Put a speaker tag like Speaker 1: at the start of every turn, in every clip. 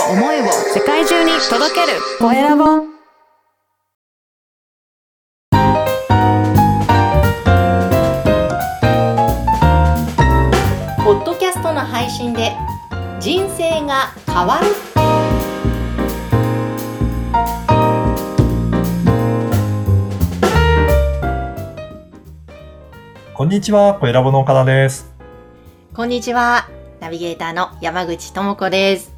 Speaker 1: を思いを世界中に届ける。コエラボポッドキャストの配信で人生が変わる。
Speaker 2: こんにちは、小ラボの岡田です。
Speaker 1: こんにちはナビゲーターの山口智子です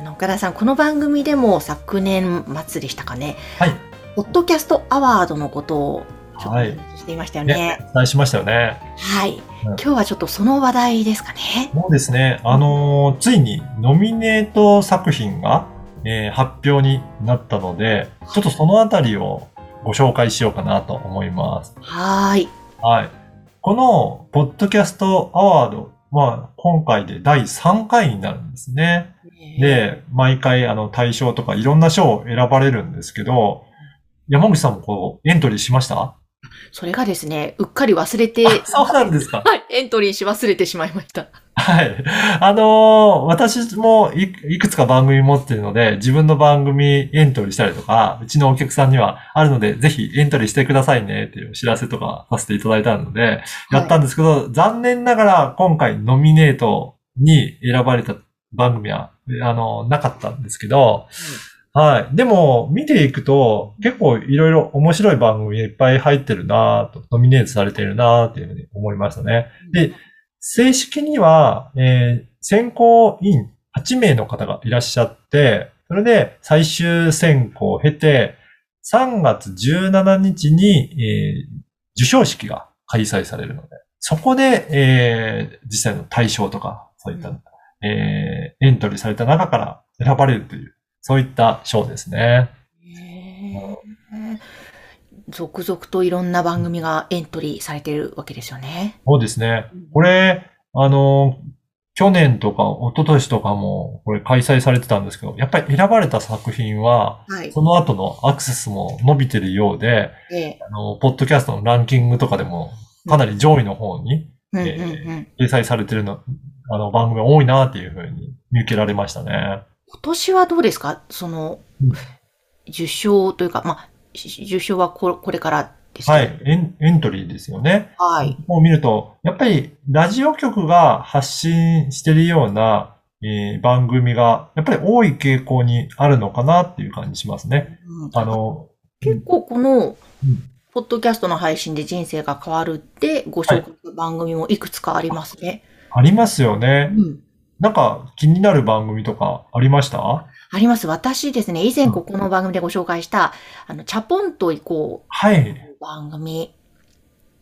Speaker 1: あの岡田さんこの番組でも昨年末でしたかね
Speaker 2: はい。
Speaker 1: ポッドキャストアワードのことをちょっとししていましたよね。
Speaker 2: ね、お伝えしましたよね。
Speaker 1: はい、
Speaker 2: うん
Speaker 1: 今日はちょっとその話題ですかね。
Speaker 2: そうですね。あのーついにノミネート作品が、えー発表になったので、ちょっとそのあたりをご紹介しようかなと思います。
Speaker 1: はーい。
Speaker 2: はい。この、ポッドキャストアワードは、今回で第3回になるんですね。で、毎回、あの、対象とかいろんな賞を選ばれるんですけど、山口さんもこう、エントリーしました？
Speaker 1: それがですね、うっかり忘れて、
Speaker 2: あそうなんですか。
Speaker 1: はい、エントリーし忘れてしまいました。
Speaker 2: はい。あのー私もいいくつか番組持ってるので、自分の番組エントリーしたりとか、うちのお客さんにはあるので、ぜひエントリーしてくださいねっていうお知らせとかさせていただいたので、やったんですけど、残念ながら今回ノミネートに選ばれた番組は、あの、なかったんですけど、はい。でも、見ていくと、結構いろいろ面白い番組いっぱい入ってるなぁと、ノミネートされてるなぁっていうふうに思いましたね。で正式には、えー選考委員8名の方がいらっしゃって、それで最終選考を経て、3月17日に、えー授賞式が開催されるので、そこで、えー実際の対象とか、そういった、
Speaker 1: うん
Speaker 2: えーエントリーされた中から選ばれるという、そういった賞ですね。
Speaker 1: へー続々といろんな番組がエントリーされているわけですよね。
Speaker 2: そうですね。これ、あの、去年とか一昨年とかもこれ開催されてたんですけど、やっぱり選ばれた作品は、
Speaker 1: はい。
Speaker 2: その後のアクセスも伸びてるようで、
Speaker 1: ええ
Speaker 2: あの、ポッドキャストのランキングとかでもかなり上位の方に。掲載されてるの、あの、番組が多いなっていうふうに見受けられましたね。
Speaker 1: 今年はどうですか？その
Speaker 2: うん、
Speaker 1: 受賞というか、まあ、し受賞はここれからですけど
Speaker 2: はい。エンエントリーですよね。
Speaker 1: はい。
Speaker 2: こう見ると、やっぱりラジオ局が発信してるような、えー番組が、やっぱり多い傾向にあるのかなっていう感じしますね。
Speaker 1: うん
Speaker 2: あの、
Speaker 1: 結構この
Speaker 2: うん、
Speaker 1: ポッドキャストの配信で人生が変わるってご紹介する番組もいくつかありますね。
Speaker 2: ありますよね。
Speaker 1: うん。
Speaker 2: なんか気になる番組とかありました？
Speaker 1: あります。私ですね、以前ここの番組でご紹介した、あの、チャポンと行こ
Speaker 2: はい。
Speaker 1: う番組。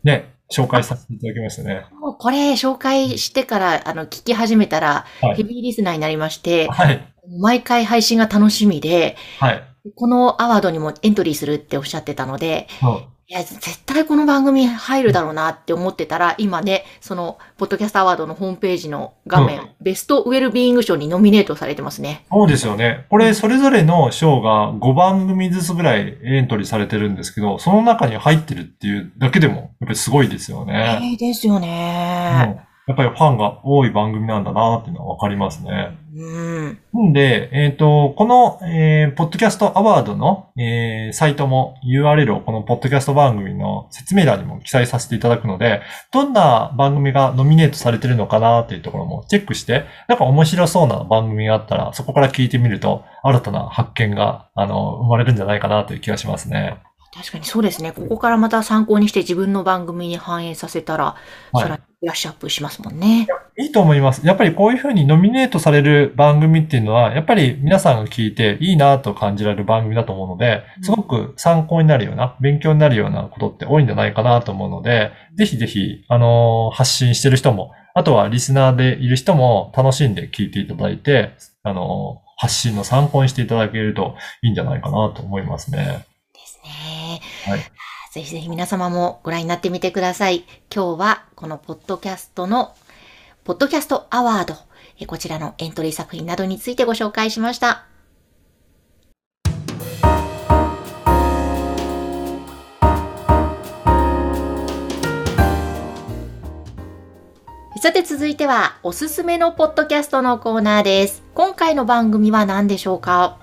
Speaker 2: ね、紹介させていただきましたね。
Speaker 1: もうこれ紹介してから、あの、聞き始めたら、
Speaker 2: はい
Speaker 1: ヘビーリスナーになりまして、
Speaker 2: はい。
Speaker 1: 毎回配信が楽しみで、
Speaker 2: はい。
Speaker 1: このアワードにもエントリーするっておっしゃってたので、
Speaker 2: うん
Speaker 1: いや、絶対この番組入るだろうなって思ってたら、今ね、その、ポッドキャストアワードのホームページの画面、
Speaker 2: うん
Speaker 1: ベストウェルビーイング賞にノミネートされてますね。
Speaker 2: そうですよね。これ、それぞれの賞が5番組ずつぐらいエントリーされてるんですけど、その中に入ってるっていうだけでも、やっぱりすごいですよね。
Speaker 1: ええですよ
Speaker 2: うん
Speaker 1: ね。
Speaker 2: やっぱりファンが多い番組なんだなっていうのはわかりますね。
Speaker 1: うん。
Speaker 2: んで、えっ、と、この、えー、ポッドキャストアワードの、えー、サイトも URL をこのポッドキャスト番組の説明欄にも記載させていただくので、どんな番組がノミネートされてるのかなっていうところもチェックして、なんか面白そうな番組があったら、そこから聞いてみると、新たな発見が、あの、生まれるんじゃないかなという気がしますね。
Speaker 1: 確かにそうですね。ここからまた参考にして自分の番組に反映させたら、
Speaker 2: はい
Speaker 1: さらにブラッシュアップしますもんね。
Speaker 2: いいと思います。やっぱりこういうふうにノミネートされる番組っていうのは、やっぱり皆さんが聞いていいなと感じられる番組だと思うので
Speaker 1: う、ん
Speaker 2: すごく参考になるような、勉強になるようなことって多いんじゃないかなと思うので、ぜひぜひ、あのー発信してる人も、あとはリスナーでいる人も楽しんで聞いていただいて、あのー発信の参考にしていただけるといいんじゃないかなと思いますね。
Speaker 1: ですね。
Speaker 2: はい
Speaker 1: ぜひぜひ皆様もご覧になってみてください。今日はこのポッドキャストの、ポッドキャストアワード、こちらのエントリー作品などについてご紹介しました。さて続いては、おすすめのポッドキャストのコーナーです。今回の番組は何でしょうか？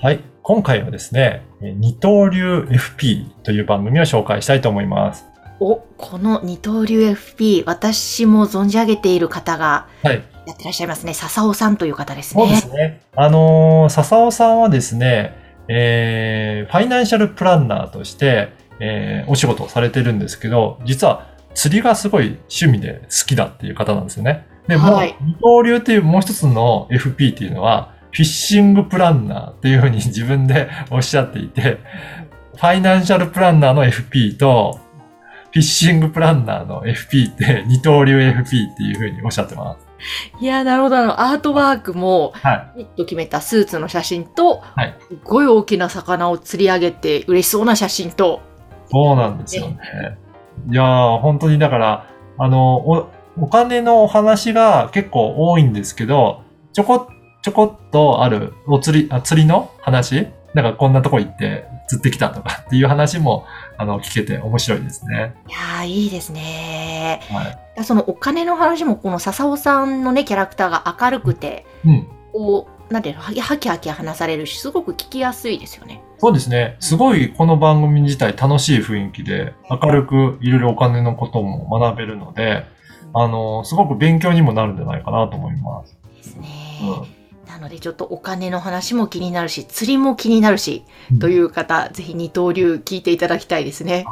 Speaker 2: はい。今回はですね、え二刀流 FP という番組を紹介したいと思います。
Speaker 1: お、この二刀流 FP、私も存じ上げている方が
Speaker 2: はい。
Speaker 1: やってらっしゃいますね。笹尾さんという方です
Speaker 2: そうで
Speaker 1: ね。
Speaker 2: すね。あのー笹尾さんはですね、えー、ファイナンシャルプランナーとして、えーお仕事をされてるんですけど、実は釣りがすごい趣味で好きだっていう方なんですよね。で、もう
Speaker 1: はい
Speaker 2: 二刀流っていうもう一つの FP っていうのは、フィッシングプランナーっていうふうに 自分でおっしゃっていて、ファイナンシャルプランナーの FP と、フィッシングプランナーの FP って二刀流 FP っていうふうにおっしゃってます。
Speaker 1: いや、なるほど。あの、アートワークも、
Speaker 2: はい。
Speaker 1: と決めたスーツの写真と、
Speaker 2: はい
Speaker 1: すごい大きな魚を釣り上げて嬉しそうな写真と、
Speaker 2: そうなんですよね。いやー、本当にだから、あの、お、お金のお話が結構多いんですけど、ちょこ、ちょこっとあるお釣り、あ釣りの話？なんかこんなとこ行って釣ってきたとかっていう話も、あの、聞けて面白いですね。
Speaker 1: いやー、いいですね。
Speaker 2: はい。
Speaker 1: そのお金の話も、この笹尾さんのね、キャラクターが明るくて、
Speaker 2: うん。
Speaker 1: こう、なんていうの、ははきはき話されるし、すごく聞きやすいですよね。
Speaker 2: そうですね。すごいこの番組自体楽しい雰囲気で、明るくいろいろお金のことも学べるので、あの、すごく勉強にもなるんじゃないかなと思います。
Speaker 1: ですね。
Speaker 2: うん
Speaker 1: なので、ちょっとお金の話も気になるし、釣りも気になるし、という方、ぜひ二刀流聞いていただきたいですね。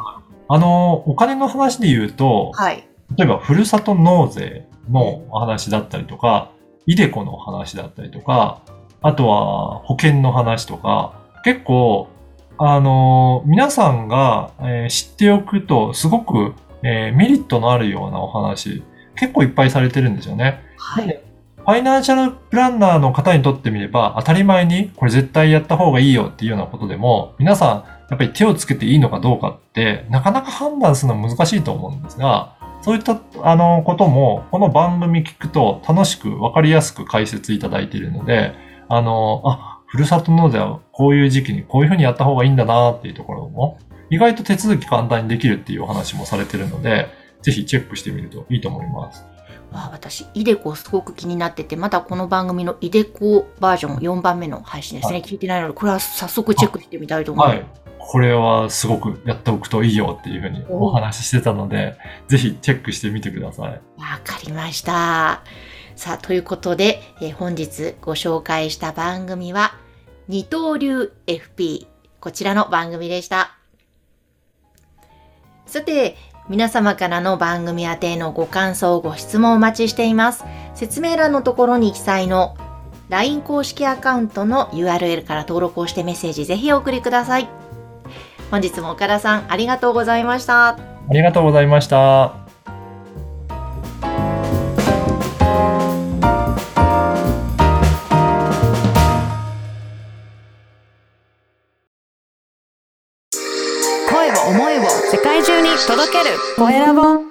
Speaker 2: あの、お金の話で言うと、
Speaker 1: はい。
Speaker 2: 例えば、ふるさと納税のお話だったりとか、イデコの話だったりとか、あとは保険の話とか、結構、あの、皆さんが、えー知っておくと、すごく、えーメリットのあるようなお話、結構いっぱいされてるんですよね。
Speaker 1: はい。
Speaker 2: ファイナンシャルプランナーの方にとってみれば、当たり前にこれ絶対やった方がいいよっていうようなことでも、皆さんやっぱり手をつけていいのかどうかって、なかなか判断するのは難しいと思うんですが、そういったあのことも、この番組聞くと楽しくわかりやすく解説いただいているので、あの、あ、ふるさと納税はこういう時期にこういうふうにやった方がいいんだなっていうところも、意外と手続き簡単にできるっていうお話もされているので、ぜひチェックしてみるといいと思います。
Speaker 1: わあ私、イデコすごく気になってて、まだこの番組のイデコバージョン4番目の配信ですね。
Speaker 2: は
Speaker 1: 聞いてないので、これは早速チェックしてみたいと思います。
Speaker 2: はい。これはすごくやっておくといいよっていうふうにお話ししてたので、ぜひチェックしてみてください。
Speaker 1: わかりました。さあ、ということで、えー本日ご紹介した番組は、二刀流 FP。こちらの番組でした。さて、皆様からの番組宛てのご感想、ご質問をお待ちしています。説明欄のところに記載の LINE 公式アカウントの URL から登録をしてメッセージぜひお送りください。本日も岡田さんありがとうございました。
Speaker 2: ありがとうございました。
Speaker 3: Dorénavant